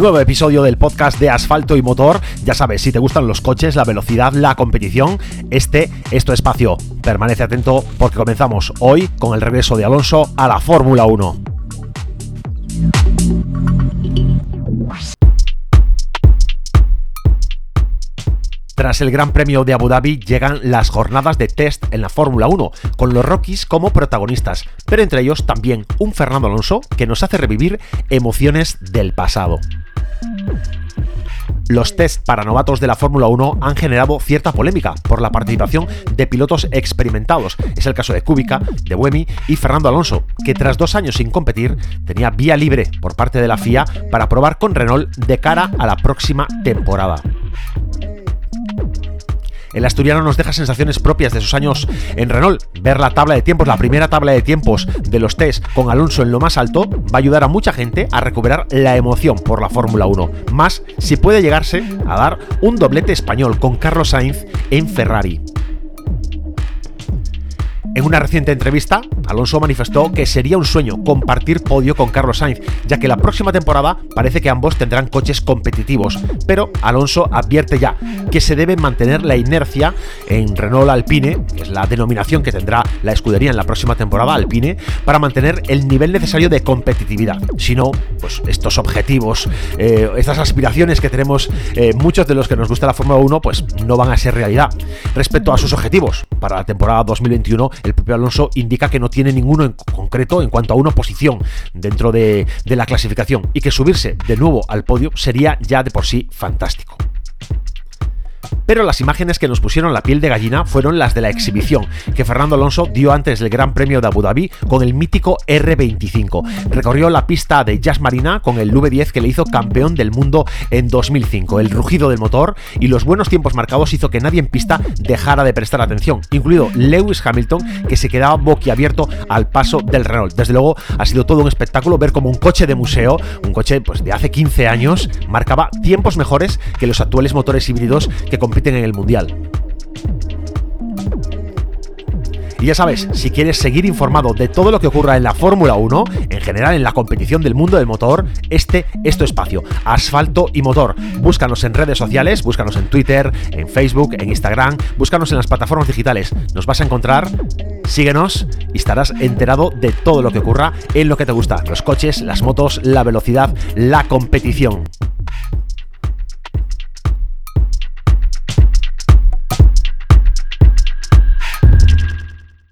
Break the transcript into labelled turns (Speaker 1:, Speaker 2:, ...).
Speaker 1: Nuevo episodio del podcast de asfalto y motor. Ya sabes, si te gustan los coches, la velocidad, la competición, este es tu espacio. Permanece atento porque comenzamos hoy con el regreso de Alonso a la Fórmula 1. Tras el Gran Premio de Abu Dhabi llegan las jornadas de test en la Fórmula 1, con los Rockies como protagonistas, pero entre ellos también un Fernando Alonso que nos hace revivir emociones del pasado. Los test para novatos de la Fórmula 1 han generado cierta polémica por la participación de pilotos experimentados. Es el caso de Kubica, de Buemi y Fernando Alonso, que tras dos años sin competir tenía vía libre por parte de la FIA para probar con Renault de cara a la próxima temporada. El asturiano nos deja sensaciones propias de sus años en Renault. Ver la tabla de tiempos, la primera tabla de tiempos de los test con Alonso en lo más alto, va a ayudar a mucha gente a recuperar la emoción por la Fórmula 1. Más si puede llegarse a dar un doblete español con Carlos Sainz en Ferrari. En una reciente entrevista, Alonso manifestó que sería un sueño compartir podio con Carlos Sainz, ya que la próxima temporada parece que ambos tendrán coches competitivos, pero Alonso advierte ya que se debe mantener la inercia en Renault Alpine, que es la denominación que tendrá la escudería en la próxima temporada Alpine, para mantener el nivel necesario de competitividad. Si no, pues estos objetivos, eh, estas aspiraciones que tenemos eh, muchos de los que nos gusta la Fórmula 1, pues no van a ser realidad. Respecto a sus objetivos para la temporada 2021, el propio Alonso indica que no tiene ninguno en concreto en cuanto a una posición dentro de, de la clasificación y que subirse de nuevo al podio sería ya de por sí fantástico. Pero las imágenes que nos pusieron la piel de gallina fueron las de la exhibición que Fernando Alonso dio antes del Gran Premio de Abu Dhabi con el mítico R25. Recorrió la pista de Jazz Marina con el V10 que le hizo campeón del mundo en 2005. El rugido del motor y los buenos tiempos marcados hizo que nadie en pista dejara de prestar atención, incluido Lewis Hamilton que se quedaba boquiabierto al paso del Renault. Desde luego ha sido todo un espectáculo ver como un coche de museo, un coche pues de hace 15 años, marcaba tiempos mejores que los actuales motores híbridos que en el Mundial. Y ya sabes, si quieres seguir informado de todo lo que ocurra en la Fórmula 1, en general en la competición del mundo del motor, este es tu espacio, asfalto y motor. Búscanos en redes sociales, búscanos en Twitter, en Facebook, en Instagram, búscanos en las plataformas digitales. Nos vas a encontrar, síguenos y estarás enterado de todo lo que ocurra en lo que te gusta, los coches, las motos, la velocidad, la competición.